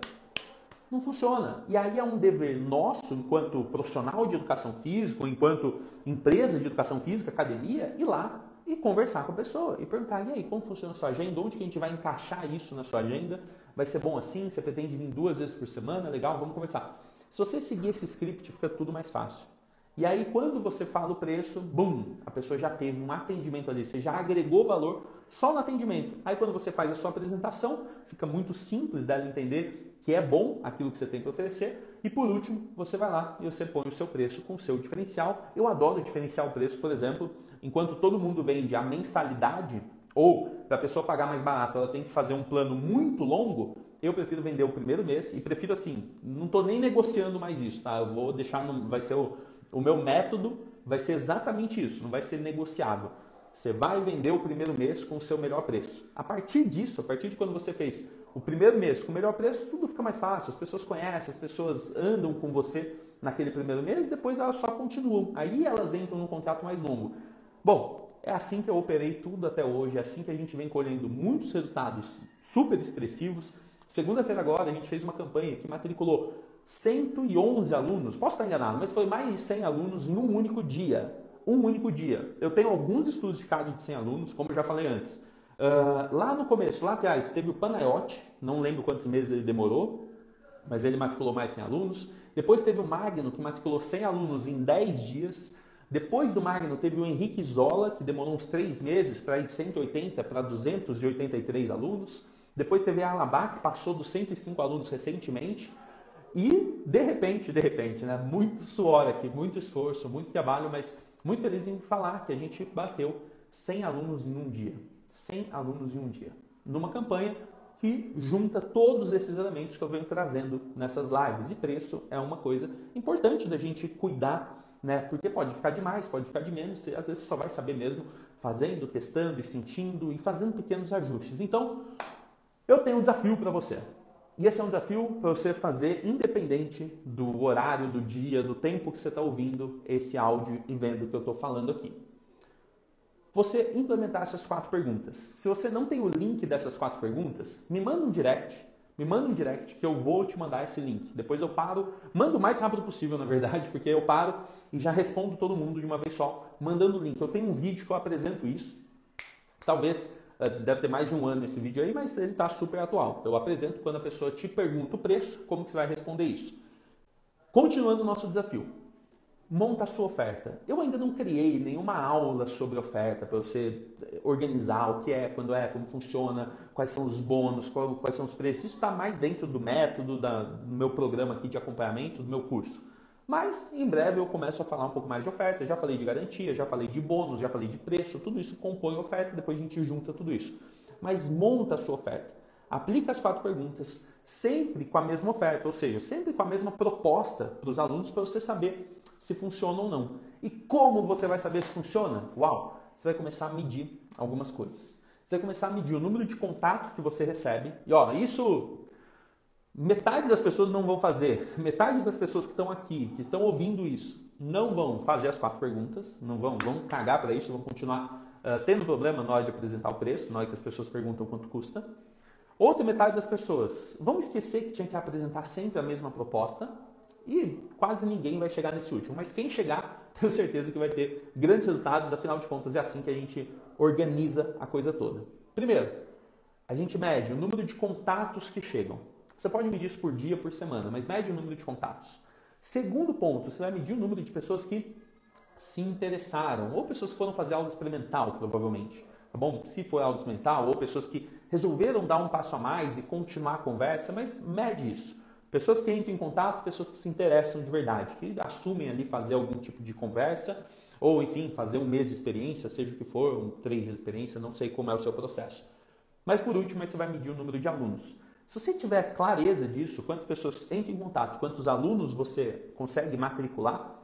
não funciona. E aí é um dever nosso, enquanto profissional de educação física, enquanto empresa de educação física, academia, ir lá e conversar com a pessoa e perguntar: e aí, como funciona a sua agenda? Onde que a gente vai encaixar isso na sua agenda? Vai ser bom assim? Você pretende vir duas vezes por semana? Legal, vamos conversar. Se você seguir esse script, fica tudo mais fácil. E aí, quando você fala o preço, bum, a pessoa já teve um atendimento ali, você já agregou valor só no atendimento. Aí, quando você faz a sua apresentação, fica muito simples dela entender que é bom aquilo que você tem para oferecer. E por último, você vai lá e você põe o seu preço com o seu diferencial. Eu adoro diferenciar o preço, por exemplo, enquanto todo mundo vende a mensalidade, ou para a pessoa pagar mais barato, ela tem que fazer um plano muito longo, eu prefiro vender o primeiro mês e prefiro assim, não estou nem negociando mais isso, tá? Eu vou deixar, no, vai ser o o meu método vai ser exatamente isso, não vai ser negociável. Você vai vender o primeiro mês com o seu melhor preço. A partir disso, a partir de quando você fez o primeiro mês com o melhor preço, tudo fica mais fácil. As pessoas conhecem, as pessoas andam com você naquele primeiro mês, depois elas só continuam. Aí elas entram num contrato mais longo. Bom, é assim que eu operei tudo até hoje, é assim que a gente vem colhendo muitos resultados super expressivos. Segunda-feira agora a gente fez uma campanha que matriculou 111 alunos, posso estar enganado, mas foi mais de 100 alunos num único dia. Um único dia. Eu tenho alguns estudos de caso de 100 alunos, como eu já falei antes. Uh, lá no começo, lá atrás, teve o Panayote, não lembro quantos meses ele demorou, mas ele matriculou mais 100 alunos. Depois teve o Magno, que matriculou 100 alunos em 10 dias. Depois do Magno, teve o Henrique Zola, que demorou uns 3 meses para ir de 180 para 283 alunos. Depois teve a Alabá, que passou dos 105 alunos recentemente. E de repente, de repente, né, muito suor aqui, muito esforço, muito trabalho, mas muito feliz em falar que a gente bateu 100 alunos em um dia. 100 alunos em um dia. Numa campanha que junta todos esses elementos que eu venho trazendo nessas lives. E preço é uma coisa importante da gente cuidar, né? Porque pode ficar demais, pode ficar de menos, e às vezes só vai saber mesmo fazendo, testando e sentindo e fazendo pequenos ajustes. Então, eu tenho um desafio para você. E esse é um desafio para você fazer independente do horário, do dia, do tempo que você está ouvindo esse áudio e vendo o que eu estou falando aqui. Você implementar essas quatro perguntas. Se você não tem o link dessas quatro perguntas, me manda um direct, me manda um direct que eu vou te mandar esse link. Depois eu paro, mando o mais rápido possível, na verdade, [LAUGHS] porque eu paro e já respondo todo mundo de uma vez só, mandando o link. Eu tenho um vídeo que eu apresento isso. Talvez deve ter mais de um ano esse vídeo aí, mas ele está super atual. Eu apresento quando a pessoa te pergunta o preço, como que você vai responder isso. Continuando o nosso desafio. Monta a sua oferta. Eu ainda não criei nenhuma aula sobre oferta para você organizar o que é, quando é, como funciona, quais são os bônus, quais são os preços. Isso está mais dentro do método da, do meu programa aqui de acompanhamento, do meu curso. Mas em breve eu começo a falar um pouco mais de oferta. Já falei de garantia, já falei de bônus, já falei de preço, tudo isso compõe oferta, depois a gente junta tudo isso. Mas monta a sua oferta. Aplica as quatro perguntas sempre com a mesma oferta, ou seja, sempre com a mesma proposta para os alunos para você saber se funciona ou não. E como você vai saber se funciona? Uau! Você vai começar a medir algumas coisas. Você vai começar a medir o número de contatos que você recebe. E ó, isso Metade das pessoas não vão fazer, metade das pessoas que estão aqui, que estão ouvindo isso, não vão fazer as quatro perguntas, não vão, vão cagar para isso, vão continuar uh, tendo problema na hora de apresentar o preço, na hora que as pessoas perguntam quanto custa. Outra metade das pessoas vão esquecer que tinha que apresentar sempre a mesma proposta e quase ninguém vai chegar nesse último. Mas quem chegar, [LAUGHS] tenho certeza que vai ter grandes resultados, afinal de contas é assim que a gente organiza a coisa toda. Primeiro, a gente mede o número de contatos que chegam. Você pode medir isso por dia, por semana, mas mede o número de contatos. Segundo ponto, você vai medir o número de pessoas que se interessaram, ou pessoas que foram fazer aula experimental, provavelmente. Tá bom? Se for aula experimental, ou pessoas que resolveram dar um passo a mais e continuar a conversa, mas mede isso. Pessoas que entram em contato, pessoas que se interessam de verdade, que assumem ali fazer algum tipo de conversa, ou enfim, fazer um mês de experiência, seja o que for, um três de experiência, não sei como é o seu processo. Mas por último, você vai medir o número de alunos. Se você tiver clareza disso, quantas pessoas entram em contato, quantos alunos você consegue matricular,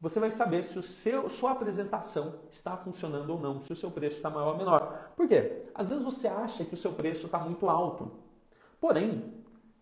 você vai saber se o seu, sua apresentação está funcionando ou não, se o seu preço está maior ou menor. Por quê? Às vezes você acha que o seu preço está muito alto. Porém,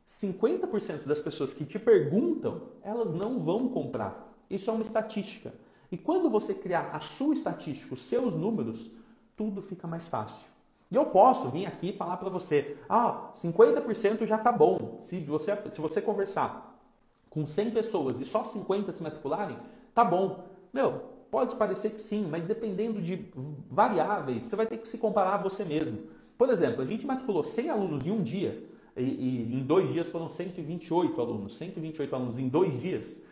50% das pessoas que te perguntam, elas não vão comprar. Isso é uma estatística. E quando você criar a sua estatística, os seus números, tudo fica mais fácil. E eu posso vir aqui falar para você, ah, 50% já está bom. Se você, se você conversar com 100 pessoas e só 50 se matricularem, tá bom. Meu, pode parecer que sim, mas dependendo de variáveis, você vai ter que se comparar a você mesmo. Por exemplo, a gente matriculou 100 alunos em um dia, e, e em dois dias foram 128 alunos, 128 alunos em dois dias,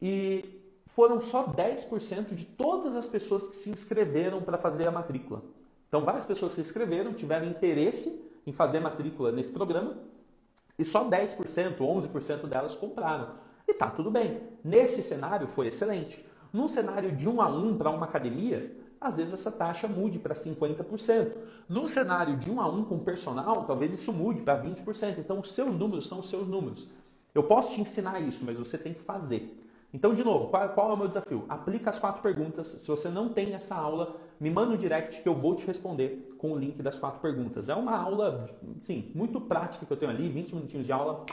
e foram só 10% de todas as pessoas que se inscreveram para fazer a matrícula. Então, várias pessoas se inscreveram, tiveram interesse em fazer matrícula nesse programa e só 10%, 11% delas compraram. E tá tudo bem. Nesse cenário foi excelente. Num cenário de um a um para uma academia, às vezes essa taxa mude para 50%. Num cenário de um a um com personal, talvez isso mude para 20%. Então, os seus números são os seus números. Eu posso te ensinar isso, mas você tem que fazer. Então, de novo, qual, qual, é o meu desafio? Aplica as quatro perguntas. Se você não tem essa aula, me manda um direct que eu vou te responder com o link das quatro perguntas. É uma aula, sim, muito prática que eu tenho ali, 20 minutinhos de aula,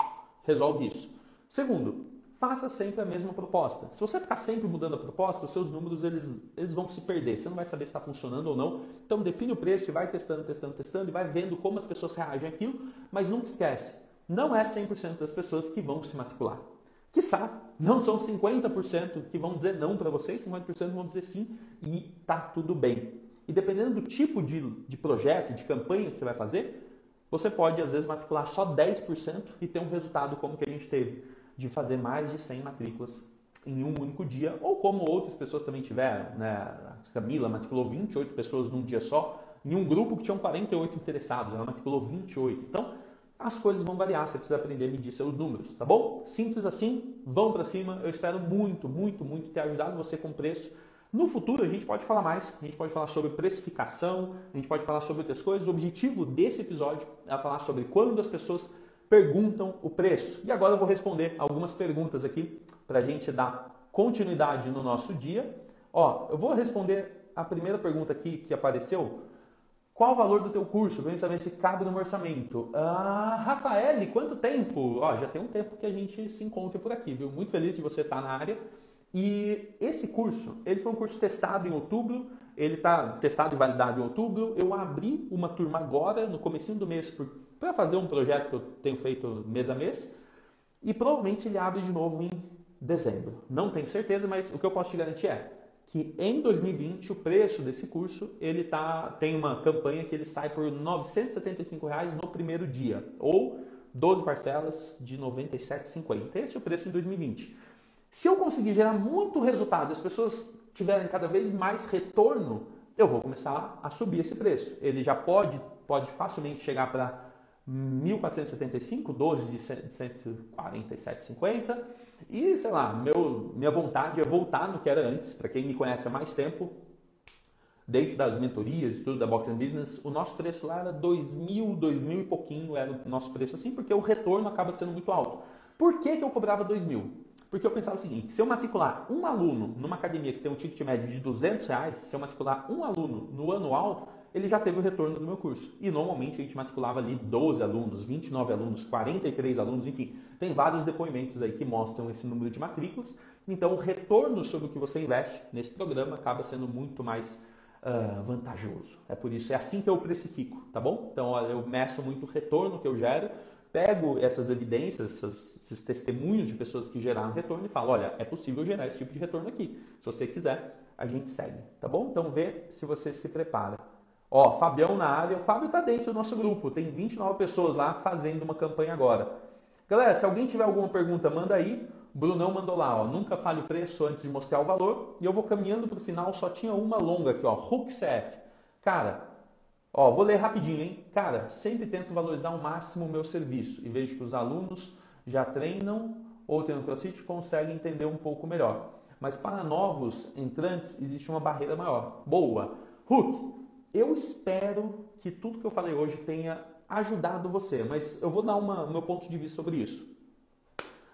resolve isso. Segundo, faça sempre a mesma proposta. Se você ficar sempre mudando a proposta, os seus números eles, eles vão se perder. Você não vai saber se está funcionando ou não. Então, define o preço e vai testando, testando, testando e vai vendo como as pessoas reagem àquilo. Mas nunca esquece, não é 100% das pessoas que vão se matricular. Quiçá, não são 50% que vão dizer não para você, 50% vão dizer sim e tá tudo bem. E dependendo do tipo de, de projeto, de campanha que você vai fazer, você pode às vezes matricular só 10% e ter um resultado como que a gente teve, de fazer mais de 100 matrículas em um único dia, ou como outras pessoas também tiveram. Né? A Camila matriculou 28 pessoas num dia só, em um grupo que tinham 48 interessados, ela matriculou 28. Então, as coisas vão variar, você precisa aprender a medir seus números, tá bom? Simples assim, vão para cima. Eu espero muito, muito, muito ter ajudado você com preço. No futuro a gente pode falar mais, a gente pode falar sobre precificação, a gente pode falar sobre outras coisas. O objetivo desse episódio é falar sobre quando as pessoas perguntam o preço. E agora eu vou responder algumas perguntas aqui para a gente dar continuidade no nosso dia. Ó, eu vou responder a primeira pergunta aqui que apareceu Qual o valor do teu curso? Vem saber se cabe no meu orçamento. Ah, Rafael, quanto tempo? Ó, já tem um tempo que a gente se encontra por aqui, viu? Muito feliz de você estar na área. E esse curso, ele foi um curso testado em outubro, ele está testado e validado em outubro. Eu abri uma turma agora, no começo do mês, para fazer um projeto que eu tenho feito mês a mês. E provavelmente ele abre de novo em dezembro. Não tenho certeza, mas o que eu posso te garantir é que em 2020 o preço desse curso ele tá tem uma campanha que ele sai por 975 reais no primeiro dia ou 12 parcelas de R$ 97,50. Esse é o preço em 2020. Se eu conseguir gerar muito resultado, as pessoas tiverem cada vez mais retorno, eu vou começar a subir esse preço. Ele já pode pode facilmente chegar para 1475, 12 de 147,50 e, sei lá, meu, minha vontade é voltar no que era antes. Para quem me conhece há mais tempo, dentro das mentorias e tudo da Box and Business, o nosso preço lá era 2 mil, 2 mil e pouquinho era o nosso preço assim, porque o retorno acaba sendo muito alto. Por que, que eu cobrava 2 mil? Porque eu pensava o seguinte, se eu matricular um aluno numa academia que tem um ticket médio de 200 reais, se eu matricular um aluno no anual, ele já teve o retorno do meu curso. E normalmente a gente matriculava ali 12 alunos, 29 alunos, 43 alunos, enfim, tem vários depoimentos aí que mostram esse número de matrículas. Então o retorno sobre o que você investe nesse programa acaba sendo muito mais uh, vantajoso. É por isso, é assim que eu precifico, tá bom? Então olha, eu meço muito o retorno que eu gero, pego essas evidências, esses, esses testemunhos de pessoas que geraram retorno e falo, olha, é possível gerar esse tipo de retorno aqui. Se você quiser, a gente segue, tá bom? Então vê se você se prepara. Ó, Fabião na área, o Fábio está dentro do nosso grupo, tem 29 pessoas lá fazendo uma campanha agora. Galera, se alguém tiver alguma pergunta, manda aí. Brunão mandou lá, ó, nunca fale o preço antes de mostrar o valor. E eu vou caminhando para o final, só tinha uma longa aqui, ó, Hook CF. Cara, ó, vou ler rapidinho, hein? Cara, sempre tento valorizar ao máximo o meu serviço e vejo que os alunos já treinam ou no CrossFit conseguem entender um pouco melhor. Mas para novos entrantes existe uma barreira maior. Boa! Hook, eu espero que tudo que eu falei hoje tenha ajudado você, mas eu vou dar uma, meu ponto de vista sobre isso.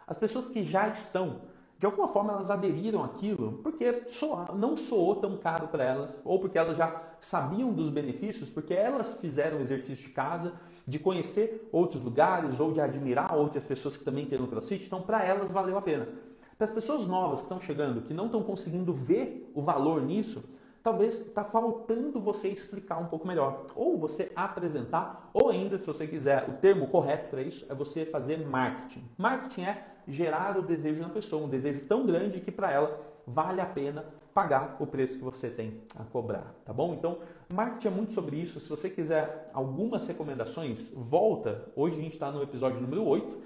As pessoas que já estão, de alguma forma elas aderiram àquilo porque soa, não soou tão caro para elas, ou porque elas já sabiam dos benefícios, porque elas fizeram o exercício de casa, de conhecer outros lugares ou de admirar outras pessoas que também têm no CrossFit, então para elas valeu a pena. Para as pessoas novas que estão chegando, que não estão conseguindo ver o valor nisso, talvez está faltando você explicar um pouco melhor, ou você apresentar, ou ainda, se você quiser, o termo correto para isso é você fazer marketing. Marketing é gerar o desejo na pessoa, um desejo tão grande que para ela vale a pena pagar o preço que você tem a cobrar, tá bom? Então, marketing é muito sobre isso. Se você quiser algumas recomendações, volta. Hoje a gente está no episódio número 8.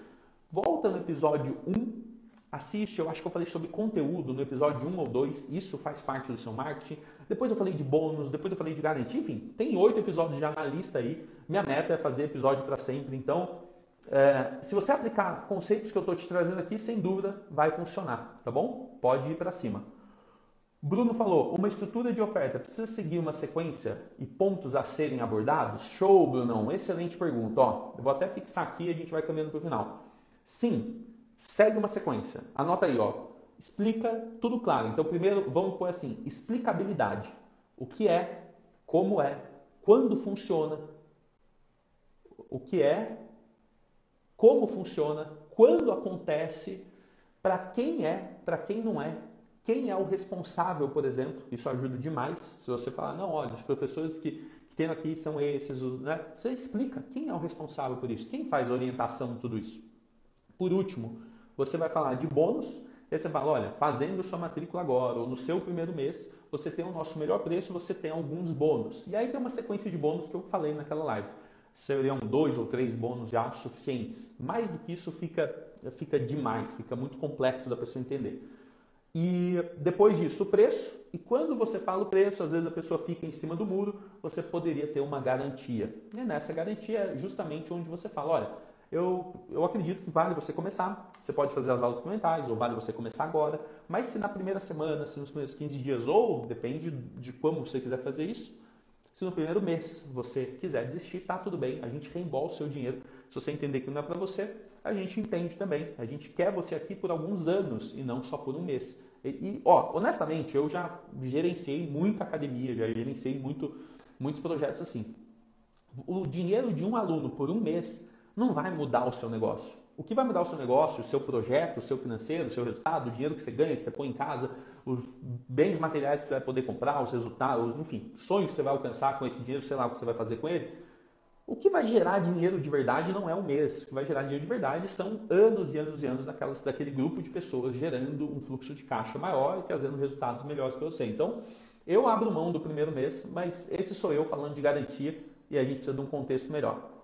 Volta no episódio 1 Assiste, eu acho que eu falei sobre conteúdo no episódio 1 ou 2, isso faz parte do seu marketing. Depois eu falei de bônus, depois eu falei de garantia, enfim, tem oito episódios já na lista aí. Minha meta é fazer episódio para sempre, então é, se você aplicar conceitos que eu estou te trazendo aqui, sem dúvida vai funcionar, tá bom? Pode ir para cima. Bruno falou, uma estrutura de oferta precisa seguir uma sequência e pontos a serem abordados? Show, Brunão, excelente pergunta. Ó, eu vou até fixar aqui e a gente vai caminhando para o final. Sim, segue uma sequência. Anota aí, ó. Explica tudo claro. Então, primeiro, vamos pôr assim: explicabilidade. O que é, como é, quando funciona, o que é, como funciona, quando acontece, para quem é, para quem não é, quem é o responsável, por exemplo. Isso ajuda demais. Se você falar, não, olha, os professores que, que tem aqui são esses, né? Você explica quem é o responsável por isso, quem faz orientação tudo isso. Por último, você vai falar de bônus, e aí você fala, olha, fazendo sua matrícula agora, ou no seu primeiro mês, você tem o nosso melhor preço, você tem alguns bônus. E aí tem uma sequência de bônus que eu falei naquela live. Seriam dois ou três bônus já suficientes. Mais do que isso fica, fica demais, fica muito complexo da pessoa entender. E depois disso, o preço. E quando você fala o preço, às vezes a pessoa fica em cima do muro, você poderia ter uma garantia. E nessa garantia é justamente onde você fala, olha, eu, eu acredito que vale você começar. Você pode fazer as aulas experimentais, ou vale você começar agora. Mas se na primeira semana, se nos primeiros 15 dias, ou depende de como você quiser fazer isso, se no primeiro mês você quiser desistir, tá tudo bem, a gente reembolsa o seu dinheiro. Se você entender que não é para você, a gente entende também. A gente quer você aqui por alguns anos e não só por um mês. E, e ó, honestamente, eu já gerenciei muita academia, já gerenciei muito, muitos projetos assim. O dinheiro de um aluno por um mês não vai mudar o seu negócio. O que vai mudar o seu negócio, o seu projeto, o seu financeiro, o seu resultado, o dinheiro que você ganha, que você põe em casa, os bens materiais que você vai poder comprar, os resultados, enfim, sonhos que você vai alcançar com esse dinheiro, sei lá o que você vai fazer com ele. O que vai gerar dinheiro de verdade não é um mês. O que vai gerar dinheiro de verdade são anos e anos e anos daquelas, daquele grupo de pessoas gerando um fluxo de caixa maior e trazendo resultados melhores para você. Então, eu abro mão do primeiro mês, mas esse sou eu falando de garantia e a gente precisa de um contexto melhor.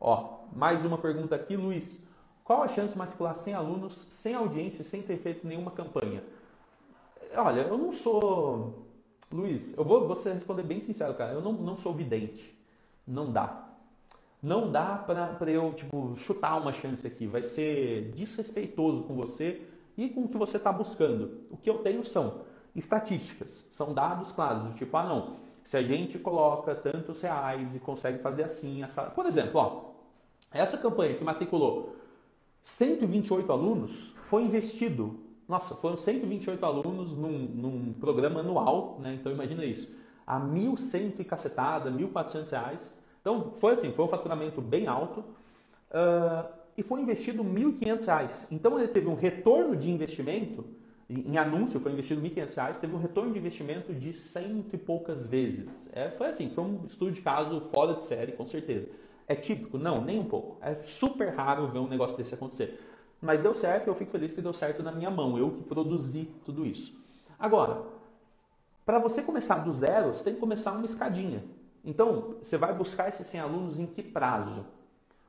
Ó, mais uma pergunta aqui, Luiz. Qual a chance de matricular 100 alunos sem audiência, sem ter feito nenhuma campanha? Olha, eu não sou. Luiz, eu vou você responder bem sincero, cara. Eu não, não sou vidente. Não dá. Não dá para eu, tipo, chutar uma chance aqui. Vai ser desrespeitoso com você e com o que você está buscando. O que eu tenho são estatísticas, são dados claros, tipo, ah, não, se a gente coloca tantos reais e consegue fazer assim, essa... por exemplo, ó, essa campanha que matriculou 128 alunos foi investido. Nossa, foram 128 alunos num, num programa anual, né? Então imagina isso. A 1.100 e cacetada, 1.400 reais. Então foi assim, foi um faturamento bem alto. Uh, e foi investido 1.500 reais. Então ele teve um retorno de investimento, em anúncio foi investido 1.500 reais, teve um retorno de investimento de cento e poucas vezes. É, foi assim, foi um estudo de caso fora de série, com certeza. É típico? Não, nem um pouco. É super raro ver um negócio desse acontecer. Mas deu certo eu fico feliz que deu certo na minha mão, eu que produzi tudo isso. Agora, para você começar do zero, você tem que começar uma escadinha. Então, você vai buscar esses 100 alunos em que prazo?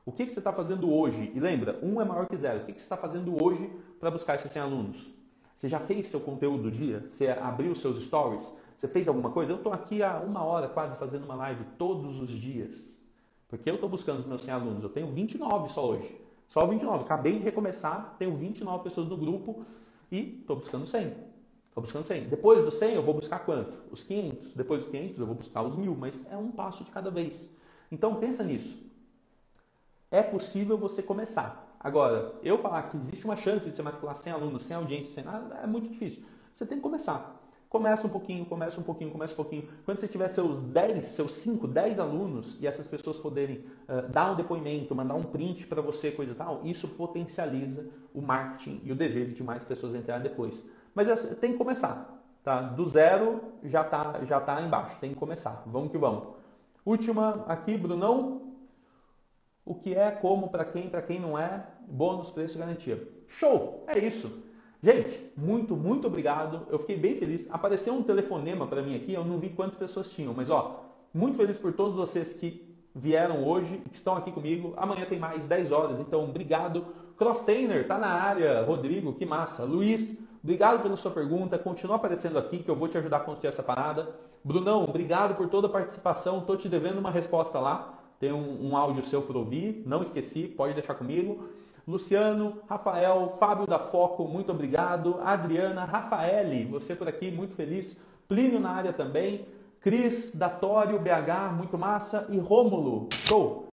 O que, que você está fazendo hoje? E lembra, um é maior que zero. O que, que você está fazendo hoje para buscar esses 100 alunos? Você já fez seu conteúdo do dia? Você abriu seus stories? Você fez alguma coisa? Eu estou aqui há uma hora quase fazendo uma live todos os dias. Porque eu estou buscando os meus 100 alunos, eu tenho 29 só hoje. Só 29. Acabei de recomeçar, tenho 29 pessoas no grupo e estou buscando 100. Estou buscando 100. Depois dos 100 eu vou buscar quanto? Os 500. Depois dos 500 eu vou buscar os 1000, mas é um passo de cada vez. Então pensa nisso. É possível você começar. Agora, eu falar que existe uma chance de você matricular 100 alunos, sem audiência, sem nada, é muito difícil. Você tem que começar. Começa um pouquinho, começa um pouquinho, começa um pouquinho. Quando você tiver seus 10, seus 5, 10 alunos e essas pessoas poderem uh, dar um depoimento, mandar um print para você, coisa e tal, isso potencializa o marketing e o desejo de mais pessoas entrarem depois. Mas é, tem que começar, tá? Do zero já tá, já tá embaixo, tem que começar. Vamos que vamos. Última aqui, Brunão. O que é, como, para quem, para quem não é, bônus, preço, garantia. Show! É isso. Gente, muito, muito obrigado. Eu fiquei bem feliz. Apareceu um telefonema para mim aqui, eu não vi quantas pessoas tinham, mas ó, muito feliz por todos vocês que vieram hoje que estão aqui comigo. Amanhã tem mais 10 horas, então obrigado. Crosstainer, tá na área. Rodrigo, que massa. Luiz, obrigado pela sua pergunta. Continua aparecendo aqui que eu vou te ajudar a construir essa parada. Brunão, obrigado por toda a participação. Tô te devendo uma resposta lá. Tem um, um áudio seu para ouvir. Não esqueci, pode deixar comigo. Luciano, Rafael, Fábio da Foco, muito obrigado. Adriana, Rafaele, você por aqui, muito feliz. Plínio na área também. Cris, Datório, BH, muito massa. E Rômulo, show!